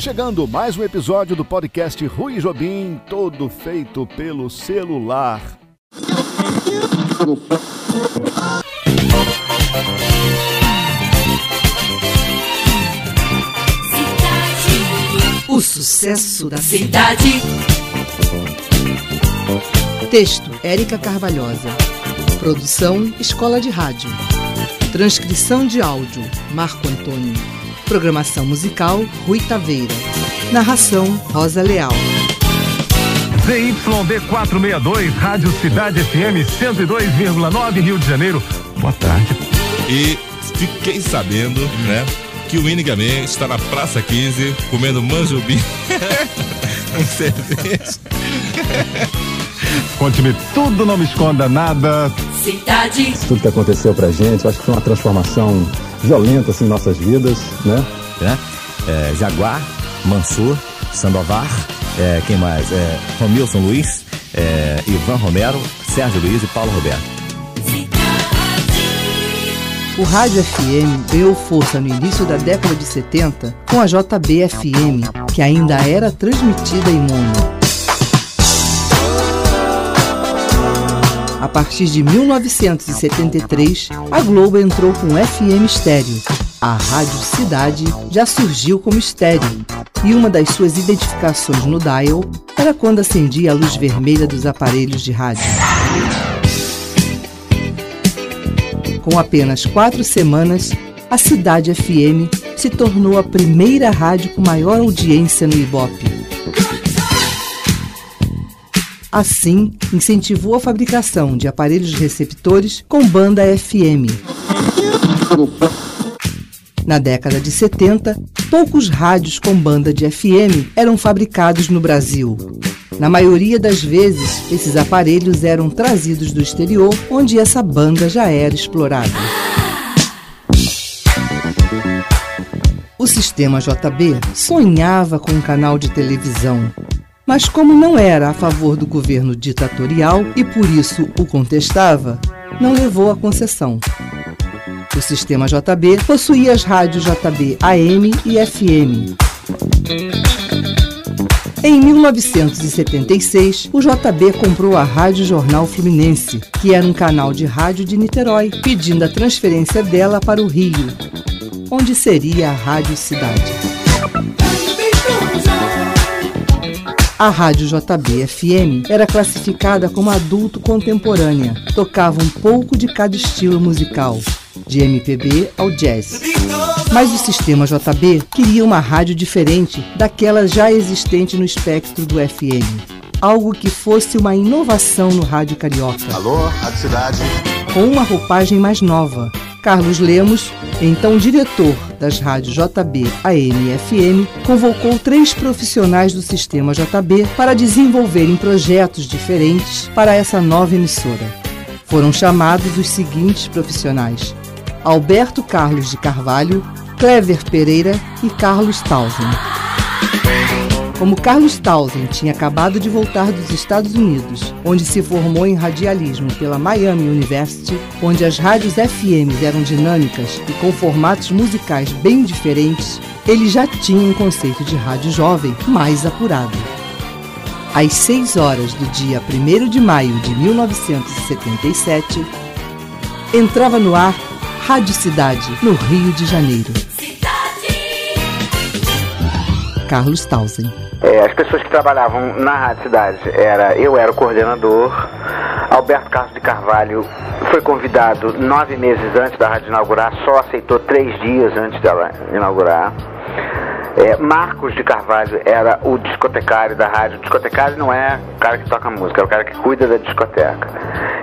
Chegando mais um episódio do podcast Rui Jobim, todo feito pelo celular. O sucesso da cidade. Texto: Érica Carvalhosa. Produção: Escola de Rádio. Transcrição de áudio: Marco Antônio. Programação musical: Rui Taveira. Narração: Rosa Leal. ZYD 462, Rádio Cidade FM 102,9 Rio de Janeiro. Boa tarde. E fiquei sabendo, né, que o Winigaman está na Praça 15 comendo manjubi com cerveja. Conte-me tudo, não me esconda nada. Cidade. tudo que aconteceu pra gente. Eu acho que foi uma transformação violenta assim, em nossas vidas, né? né? É, Jaguar, Mansur, Sandovar, é, quem mais? É, Romilson Luiz, é, Ivan Romero, Sérgio Luiz e Paulo Roberto. O rádio FM ganhou força no início da década de 70 com a JB FM, que ainda era transmitida em mono. A partir de 1973, a Globo entrou com FM estéreo. A Rádio Cidade já surgiu como estéreo, e uma das suas identificações no dial era quando acendia a luz vermelha dos aparelhos de rádio. Com apenas quatro semanas, a Cidade FM se tornou a primeira rádio com maior audiência no Ibope. Assim, incentivou a fabricação de aparelhos receptores com banda FM. Na década de 70, poucos rádios com banda de FM eram fabricados no Brasil. Na maioria das vezes, esses aparelhos eram trazidos do exterior, onde essa banda já era explorada. O sistema JB sonhava com um canal de televisão. Mas, como não era a favor do governo ditatorial e por isso o contestava, não levou à concessão. O sistema JB possuía as rádios JB AM e FM. Em 1976, o JB comprou a Rádio Jornal Fluminense, que era um canal de rádio de Niterói, pedindo a transferência dela para o Rio, onde seria a Rádio Cidade. A Rádio JB FM era classificada como adulto contemporânea. Tocava um pouco de cada estilo musical, de MPB ao jazz. Mas o sistema JB queria uma rádio diferente daquela já existente no espectro do FM. Algo que fosse uma inovação no rádio carioca. Alô, Cidade. Com uma roupagem mais nova, Carlos Lemos, então diretor das rádios JB, AM e FM, convocou três profissionais do sistema JB para desenvolverem projetos diferentes para essa nova emissora. Foram chamados os seguintes profissionais: Alberto Carlos de Carvalho, Clever Pereira e Carlos Tausen. Como Carlos Tausen tinha acabado de voltar dos Estados Unidos, onde se formou em radialismo pela Miami University, onde as rádios FM eram dinâmicas e com formatos musicais bem diferentes, ele já tinha um conceito de rádio jovem mais apurado. Às 6 horas do dia 1 de maio de 1977, entrava no ar Rádio Cidade, no Rio de Janeiro. Carlos Tausen. É, as pessoas que trabalhavam na Rádio Cidade era eu era o coordenador, Alberto Carlos de Carvalho foi convidado nove meses antes da rádio inaugurar, só aceitou três dias antes dela inaugurar. É, Marcos de Carvalho era o discotecário da rádio. O discotecário não é o cara que toca música, é o cara que cuida da discoteca.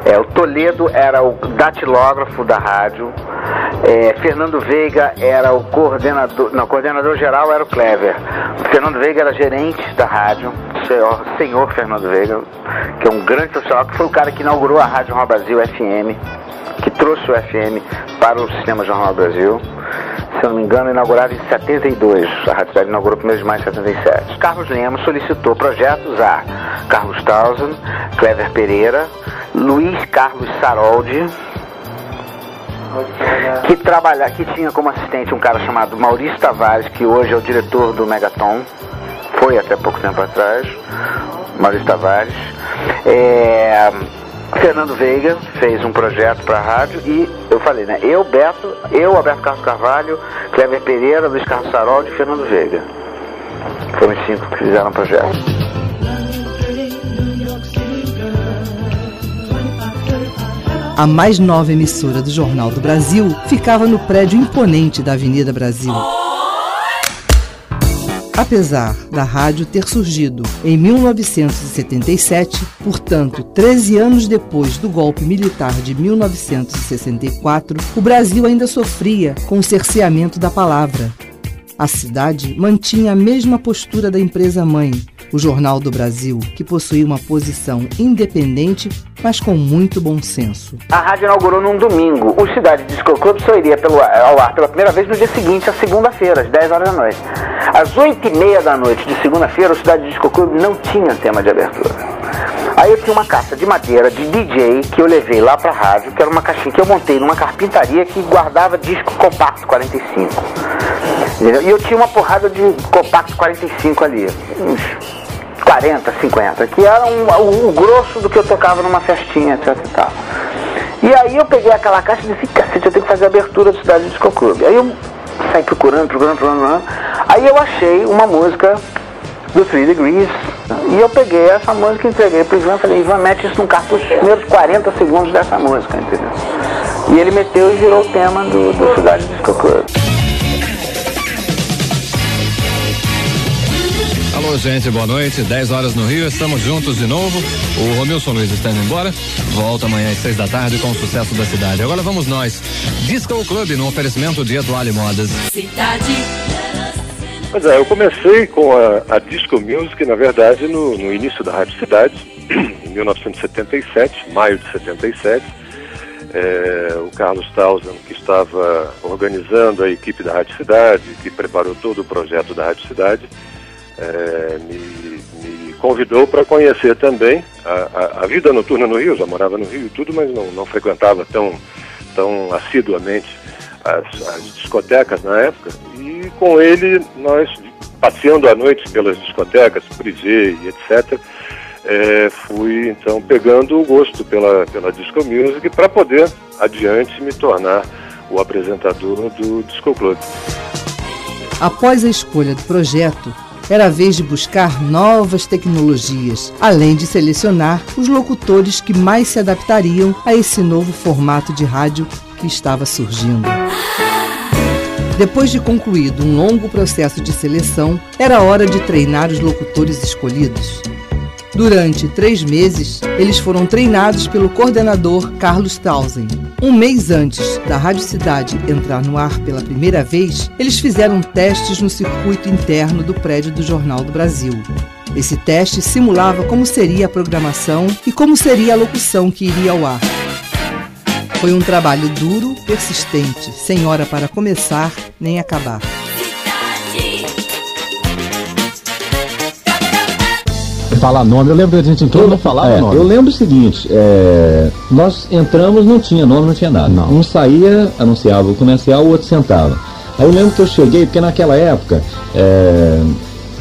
É, o Toledo era o datilógrafo da rádio. É, Fernando Veiga era o coordenador. Não, coordenador geral era o Clever. Fernando Veiga era gerente da rádio. Senhor, senhor Fernando Veiga, que é um grande profissional, que foi o cara que inaugurou a Rádio Jornal Brasil FM, que trouxe o FM para o sistema Jornal Brasil se não me engano, inaugurada em 72. A Rádio Cidade inaugurou no mês de maio de 77. Carlos Lemos solicitou projetos a Carlos Townsend, Clever Pereira, Luiz Carlos Saroldi, que trabalha, que tinha como assistente um cara chamado Maurício Tavares, que hoje é o diretor do Megaton, foi até pouco tempo atrás, Maurício Tavares. É, Fernando Veiga fez um projeto para a rádio e eu falei, né? Eu, Beto, eu, Alberto Carlos Carvalho, Cleber Pereira, Luiz Carlos Saroldi e Fernando Veiga. Foram os cinco que fizeram o projeto. A mais nova emissora do Jornal do Brasil ficava no prédio imponente da Avenida Brasil. Apesar da rádio ter surgido em 1977, portanto, 13 anos depois do golpe militar de 1964, o Brasil ainda sofria com o cerceamento da palavra. A cidade mantinha a mesma postura da empresa mãe, o Jornal do Brasil, que possuía uma posição independente, mas com muito bom senso. A rádio inaugurou num domingo. O Cidade Disco Club só iria pelo, ao ar pela primeira vez no dia seguinte, a segunda-feira, às 10 horas da noite. Às 8 e meia da noite de segunda-feira, o Cidade Disco Club não tinha tema de abertura. Aí eu tinha uma caixa de madeira de DJ que eu levei lá pra rádio, que era uma caixinha que eu montei numa carpintaria que guardava disco compacto 45. Entendeu? E eu tinha uma porrada de compacto 45 ali. Uns 40, 50, que era um, um, grosso do que eu tocava numa festinha, etc e tal. E aí eu peguei aquela caixa e disse, cacete, eu tenho que fazer a abertura do Cidade Disco Club. Aí eu saí procurando, procurando, procurando, Aí eu achei uma música do Three Degrees. E eu peguei essa música e entreguei pro Ivan. Falei, Ivan, mete isso num cartucho os primeiros 40 segundos dessa música, entendeu? E ele meteu e virou o tema do, do Cidade Disco Club. Gente, boa noite. 10 horas no Rio, estamos juntos de novo. O Romilson Luiz está indo embora. Volta amanhã às 6 da tarde com o sucesso da cidade. Agora vamos nós. Disco Club no oferecimento de Etoile Modas. Cidade. Pois é, eu comecei com a, a Disco Music, na verdade, no, no início da Rádio Cidade, em 1977, maio de 77. É, o Carlos Tausen, que estava organizando a equipe da Rádio Cidade, que preparou todo o projeto da Rádio Cidade, é, me, me, convidou para conhecer também a, a, a, vida noturna no Rio. Já morava no Rio e tudo, mas não, não frequentava tão, tão assiduamente as, as, discotecas na época. E com ele, nós, passeando à noite pelas discotecas, Privé e etc., é, fui então pegando o gosto pela, pela disco music para poder adiante me tornar o apresentador do Disco Club. Após a escolha do projeto, era a vez de buscar novas tecnologias, além de selecionar os locutores que mais se adaptariam a esse novo formato de rádio que estava surgindo. Depois de concluído um longo processo de seleção, era hora de treinar os locutores escolhidos. Durante três meses, eles foram treinados pelo coordenador Carlos Tausen. Um mês antes da Rádio Cidade entrar no ar pela primeira vez, eles fizeram testes no circuito interno do prédio do Jornal do Brasil. Esse teste simulava como seria a programação e como seria a locução que iria ao ar. Foi um trabalho duro, persistente, sem hora para começar nem acabar. Falar nome, eu lembro da gente entrou. Eu não falava é, nome. Eu lembro o seguinte, é, nós entramos, não tinha nome, não tinha nada. Não. Um saía, anunciava o comercial, o outro sentava. Aí eu lembro que eu cheguei, porque naquela época, é,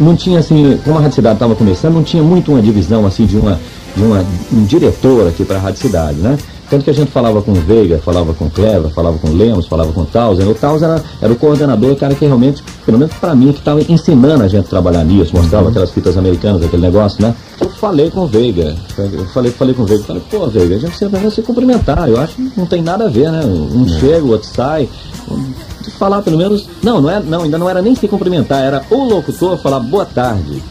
não tinha assim, como a Rádio Cidade estava começando, não tinha muito uma divisão assim de uma, de uma um diretor aqui para a Rádio Cidade, né? Tanto que a gente falava com o Veiga, falava com o Clever, falava com o Lemos, falava com o Tausen. O Tausen era, era o coordenador, o cara que realmente, pelo menos para mim, que estava ensinando a gente a trabalhar nisso, mostrava uhum. aquelas fitas americanas, aquele negócio, né? Eu falei com o Veiga, eu falei, falei com o Veiga, falei, pô, Veiga, a gente sempre vai se cumprimentar, eu acho que não tem nada a ver, né? Um uhum. chega, o outro sai. falar pelo menos. Não, não, é, não, ainda não era nem se cumprimentar, era o locutor falar boa tarde.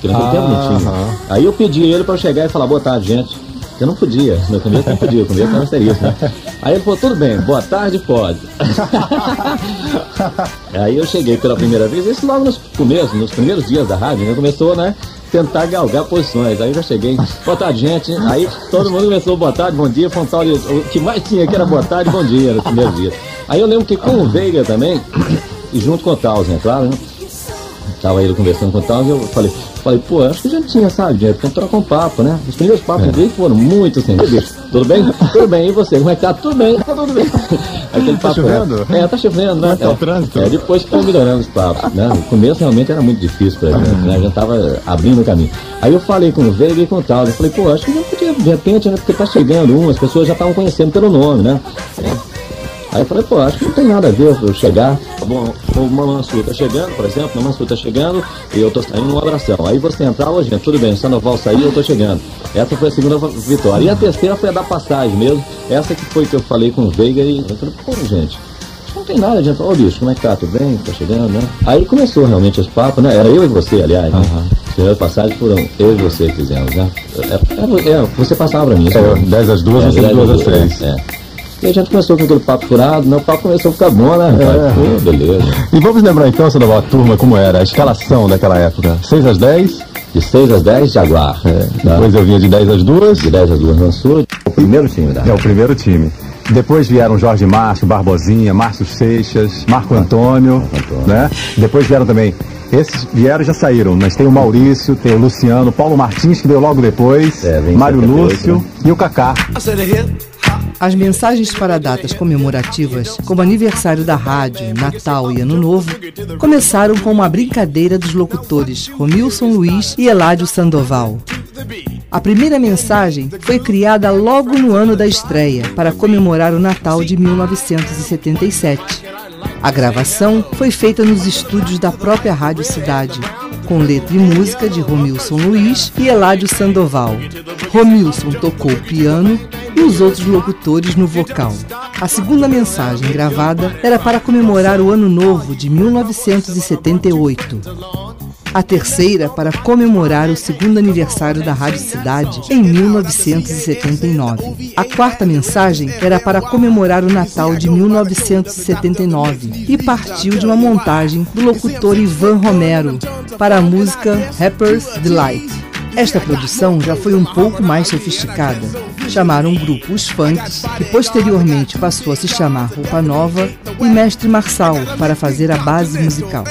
Que naquele ah, tempo não tinha. Aí eu pedi ele para chegar e falar boa tarde, gente. Eu não podia, meu começo não podia, o começo era asterisco, né? Aí ele falou, tudo bem, boa tarde, pode. Aí eu cheguei pela primeira vez, isso logo nos começos, nos primeiros dias da rádio, né? Começou, né? Tentar galgar posições. Aí eu já cheguei, boa tarde, gente. Aí todo mundo começou, boa tarde, bom dia. Foi tal de, o que mais tinha aqui era boa tarde, bom dia, no primeiro dia. Aí eu lembro que com o Veiga também, e junto com o Tausen, é claro, né? Tava ele conversando com o tal, e eu falei, falei, pô, acho que já tinha, sabe, dinheiro, então trocar um papo, né? Os primeiros papos é. dele foram muito assim, tudo bem? tudo bem, e você? Como é que tá? Tudo bem, tá tudo bem. Aquele tá papo, chovendo? É, tá chovendo, né? Tá é, o trânsito. É, depois que foi melhorando os papos, né? No começo realmente era muito difícil pra gente, né? A gente tava abrindo o caminho. Aí eu falei com o Veiga e com o tal, eu falei, pô, acho que já podia, de repente, né? Porque tá chegando um, as pessoas já estavam conhecendo pelo nome, né? Aí eu falei, pô, acho que não tem nada a ver eu chegar. Tá bom, o Mansur tá chegando, por exemplo, o Mansur tá chegando e eu tô saindo um abração. Aí você entrar, ô gente, tudo bem, Sandoval saiu, eu tô chegando. Essa foi a segunda vitória. E a terceira foi a da passagem mesmo. Essa que foi que eu falei com o Veiga e eu falei, pô, gente, não tem nada, a gente ô bicho, como é que tá? Tudo bem? Tá chegando, né? Aí começou realmente esse papo, né? Era eu e você, aliás, né? Uhum. As primeiras passagens foram eu e você que fizemos, né? É, é, é você passava pra mim. É, 10 às duas, é, você 2 às 3. É. E a gente começou com aquele papo furado, meu papo começou a ficar bom, né? É. Pô, beleza. E vamos lembrar então, Sandoval, a turma, como era, a escalação daquela época. 6 às 10? De 6 às 10, Jaguar. É. Tá. Depois eu vinha de 10 às 2. De 10 às 2, Mansur. O primeiro time, né? É, o primeiro time. Depois vieram Jorge Márcio, Barbosinha, Márcio Seixas, Marco Antônio, Marco Antônio. né? Depois vieram também esses vieram já saíram, mas tem o Maurício, tem o Luciano, Paulo Martins, que veio logo depois, é, Mário Lúcio né? e o Kaká. As mensagens para datas comemorativas, como aniversário da rádio, Natal e Ano Novo, começaram com uma brincadeira dos locutores Romilson Luiz e Eládio Sandoval. A primeira mensagem foi criada logo no ano da estreia, para comemorar o Natal de 1977. A gravação foi feita nos estúdios da própria Rádio Cidade, com letra e música de Romilson Luiz e Eládio Sandoval. Romilson tocou piano e os outros locutores no vocal. A segunda mensagem gravada era para comemorar o Ano Novo de 1978 a terceira para comemorar o segundo aniversário da Rádio Cidade em 1979. A quarta mensagem era para comemorar o Natal de 1979 e partiu de uma montagem do locutor Ivan Romero para a música Rapper's Delight. Esta produção já foi um pouco mais sofisticada. Chamaram o grupo Os Funks, que posteriormente passou a se chamar Roupa Nova, e Mestre Marçal para fazer a base musical.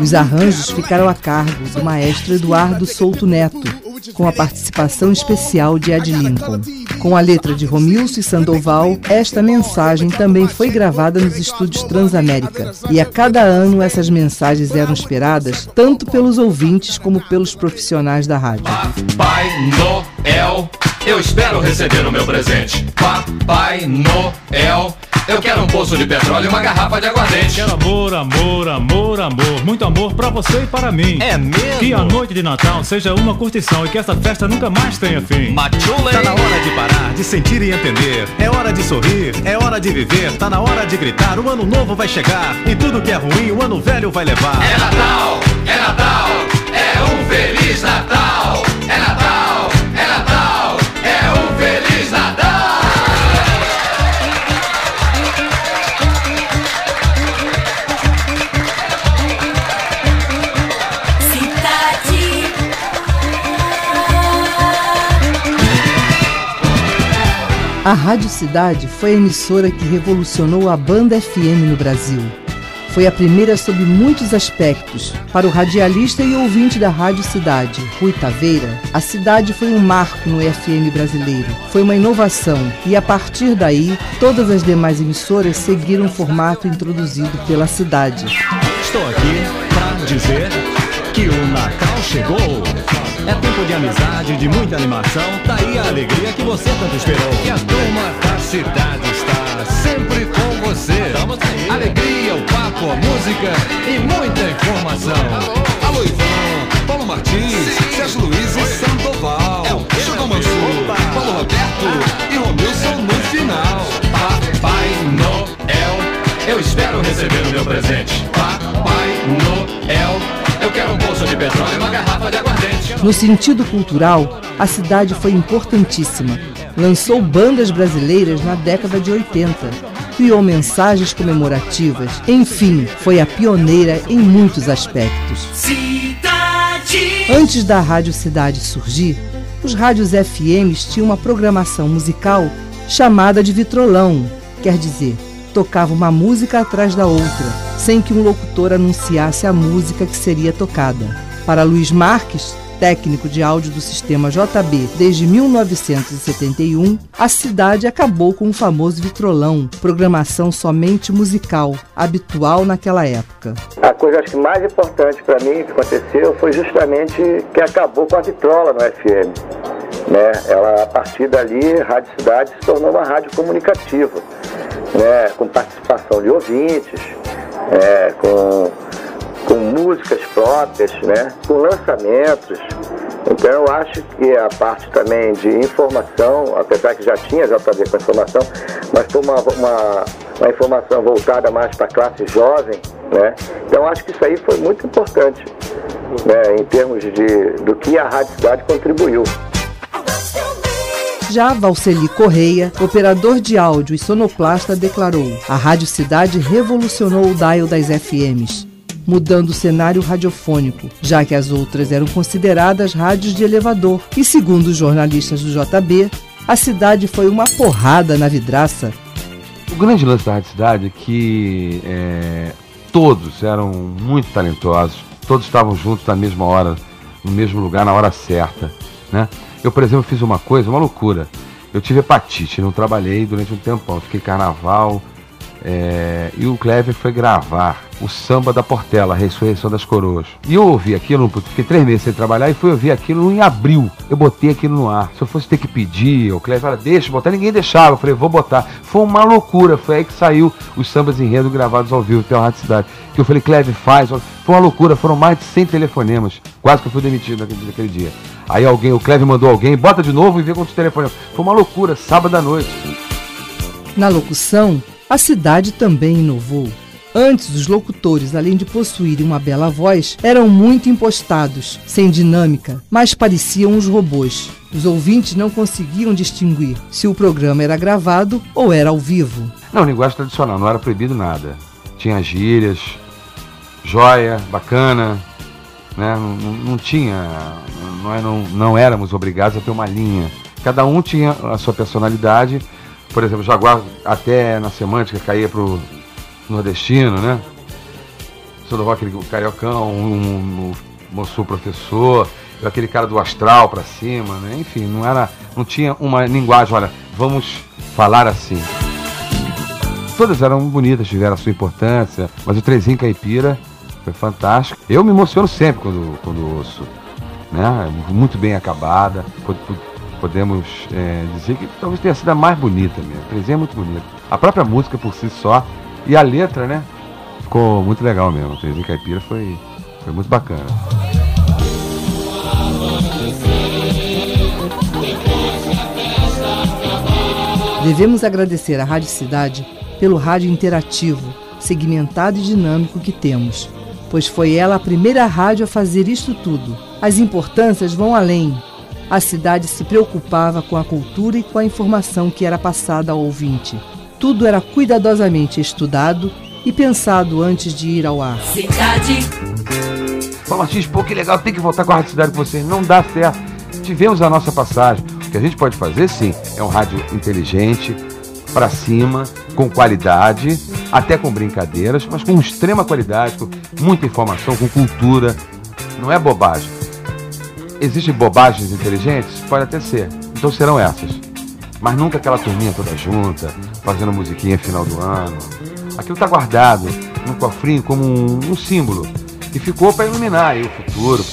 Os arranjos ficaram a cargo do maestro Eduardo Souto Neto, com a participação especial de Ed Lincoln. Com a letra de Romilson e Sandoval, esta mensagem também foi gravada nos estúdios Transamérica. E a cada ano essas mensagens eram esperadas tanto pelos ouvintes como pelos profissionais da rádio. Papai Noel, eu espero receber o meu presente. Papai Noel. Eu quero um poço de petróleo e uma garrafa de aguardente. Quero amor, amor, amor, amor. Muito amor pra você e para mim. É mesmo? Que a noite de Natal seja uma curtição e que essa festa nunca mais tenha fim. Machule! Tá na hora de parar, de sentir e entender. É hora de sorrir, é hora de viver. Tá na hora de gritar, o ano novo vai chegar. E tudo que é ruim, o ano velho vai levar. É Natal, é Natal, é um Feliz Natal. É Natal, A Rádio Cidade foi a emissora que revolucionou a banda FM no Brasil. Foi a primeira sob muitos aspectos. Para o radialista e ouvinte da Rádio Cidade, Rui Taveira, a cidade foi um marco no FM brasileiro. Foi uma inovação e, a partir daí, todas as demais emissoras seguiram o formato introduzido pela cidade. Estou aqui para dizer que o Natal chegou. É tempo de amizade, de muita animação. Tá aí a alegria que você tanto esperou. Que a turma da cidade está sempre com você. Alegria, o papo, a música e muita informação. Alô, Ivan, Paulo Martins, Sérgio Luiz e Sandoval. É o Chico Mansur, Paulo Roberto e Romilson no final. Papai Noel, eu espero receber o meu presente. Papai Noel, eu quero um bolso de petróleo e uma garrafa de aguardente. No sentido cultural, a cidade foi importantíssima. Lançou bandas brasileiras na década de 80, criou mensagens comemorativas, enfim, foi a pioneira em muitos aspectos. Cidade. Antes da Rádio Cidade surgir, os rádios FMs tinham uma programação musical chamada de vitrolão, quer dizer, tocava uma música atrás da outra sem que um locutor anunciasse a música que seria tocada. Para Luiz Marques, técnico de áudio do sistema JB desde 1971, a cidade acabou com o famoso vitrolão, programação somente musical, habitual naquela época. A coisa acho que mais importante para mim que aconteceu foi justamente que acabou com a vitrola no FM. Né? Ela, a partir dali, a Rádio Cidade se tornou uma rádio comunicativa, né? com participação de ouvintes, é, com com músicas próprias, né? com lançamentos. Então eu acho que a parte também de informação, apesar que já tinha JB com informação, mas foi uma, uma, uma informação voltada mais para a classe jovem, né? Então acho que isso aí foi muito importante, né? em termos de, do que a Rádio Cidade contribuiu. Já Valceli Correia, operador de áudio e sonoplasta, declarou: A Rádio Cidade revolucionou o dial das FMs mudando o cenário radiofônico, já que as outras eram consideradas rádios de elevador. E segundo os jornalistas do JB, a cidade foi uma porrada na vidraça. O grande lance da Rádio Cidade é que é, todos eram muito talentosos, todos estavam juntos na mesma hora, no mesmo lugar, na hora certa. Né? Eu, por exemplo, fiz uma coisa, uma loucura. Eu tive hepatite, não trabalhei durante um tempão, fiquei carnaval, é, e o Clever foi gravar o samba da Portela, a ressurreição das coroas. E eu ouvi aquilo, fiquei três meses sem trabalhar e fui ouvir aquilo em abril. Eu botei aquilo no ar. Se eu fosse ter que pedir, o Clever falou, deixa botar, ninguém deixava. Eu falei, vou botar. Foi uma loucura, foi aí que saiu os sambas enredo gravados ao vivo pela Rádio Cidade. Que eu falei, Clever, faz. Foi uma loucura, foram mais de 100 telefonemas. Quase que eu fui demitido naquele, naquele dia. Aí alguém, o Clever mandou alguém, bota de novo e vê quantos telefonemas. Foi uma loucura, sábado à noite. Na locução, a cidade também inovou. Antes, os locutores, além de possuírem uma bela voz, eram muito impostados, sem dinâmica, mas pareciam uns robôs. Os ouvintes não conseguiam distinguir se o programa era gravado ou era ao vivo. Não, linguagem tradicional, não era proibido nada. Tinha gírias, joia, bacana, né? não, não, não tinha, não, não, não éramos obrigados a ter uma linha. Cada um tinha a sua personalidade por exemplo, Jaguar até na semântica caía pro nordestino, né? Sandoval aquele cariocão, um, um, um professor, aquele cara do astral para cima, né? Enfim, não era, não tinha uma linguagem, olha, vamos falar assim. Todas eram bonitas, tiveram a sua importância, mas o Trezinho Caipira foi fantástico. Eu me emociono sempre quando, quando ouço, né? Muito bem acabada, podemos é, dizer que talvez tenha sido a mais bonita mesmo. A Trezinha é muito bonita. A própria música por si só e a letra, né? Ficou muito legal mesmo. A Trezinha Caipira foi, foi muito bacana. Devemos agradecer à Rádio Cidade pelo rádio interativo, segmentado e dinâmico que temos, pois foi ela a primeira rádio a fazer isto tudo. As importâncias vão além, a cidade se preocupava com a cultura e com a informação que era passada ao ouvinte. Tudo era cuidadosamente estudado e pensado antes de ir ao ar. Cidade. Fala, Martins, pô, que legal, tem que voltar com a Rádio Cidade com vocês. Não dá certo. Tivemos a nossa passagem. O que a gente pode fazer, sim, é um rádio inteligente, para cima, com qualidade, até com brincadeiras, mas com extrema qualidade, com muita informação, com cultura. Não é bobagem. Existem bobagens inteligentes? Pode até ser. Então serão essas. Mas nunca aquela turminha toda junta, fazendo musiquinha final do ano. Aquilo está guardado no cofrinho como um, um símbolo que ficou para iluminar o futuro.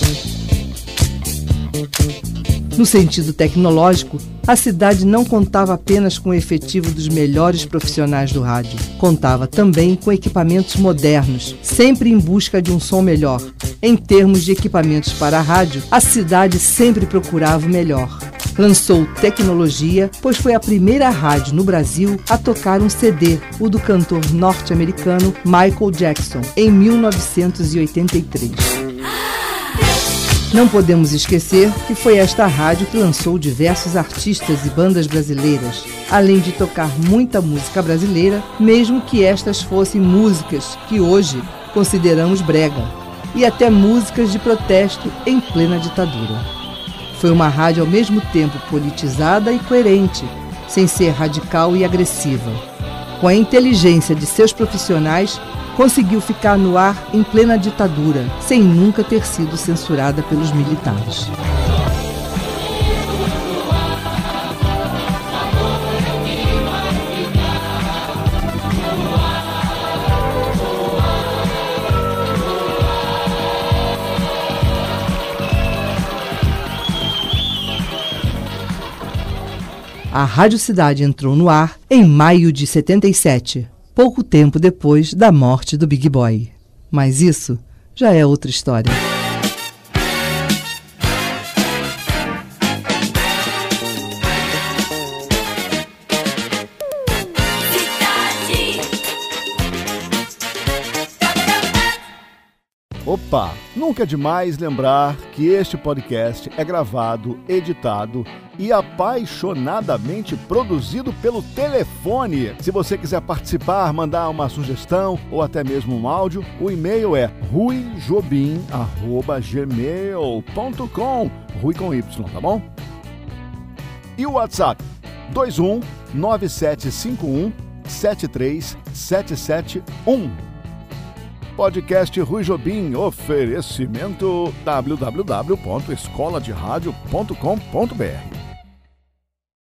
No sentido tecnológico, a cidade não contava apenas com o efetivo dos melhores profissionais do rádio. Contava também com equipamentos modernos, sempre em busca de um som melhor. Em termos de equipamentos para a rádio, a cidade sempre procurava o melhor. Lançou tecnologia, pois foi a primeira rádio no Brasil a tocar um CD, o do cantor norte-americano Michael Jackson, em 1983. Não podemos esquecer que foi esta rádio que lançou diversos artistas e bandas brasileiras, além de tocar muita música brasileira, mesmo que estas fossem músicas que hoje consideramos brega, e até músicas de protesto em plena ditadura. Foi uma rádio ao mesmo tempo politizada e coerente, sem ser radical e agressiva. Com a inteligência de seus profissionais, conseguiu ficar no ar em plena ditadura, sem nunca ter sido censurada pelos militares. A Rádio Cidade entrou no ar em maio de 77, pouco tempo depois da morte do Big Boy. Mas isso já é outra história. Opa! Nunca é demais lembrar que este podcast é gravado, editado e apaixonadamente produzido pelo telefone. Se você quiser participar, mandar uma sugestão ou até mesmo um áudio, o e-mail é ruijobim@gmail.com, Rui com Y, tá bom? E o WhatsApp 21 9751 73771. Podcast Rui Jobim, oferecimento www.escoladeradio.com.br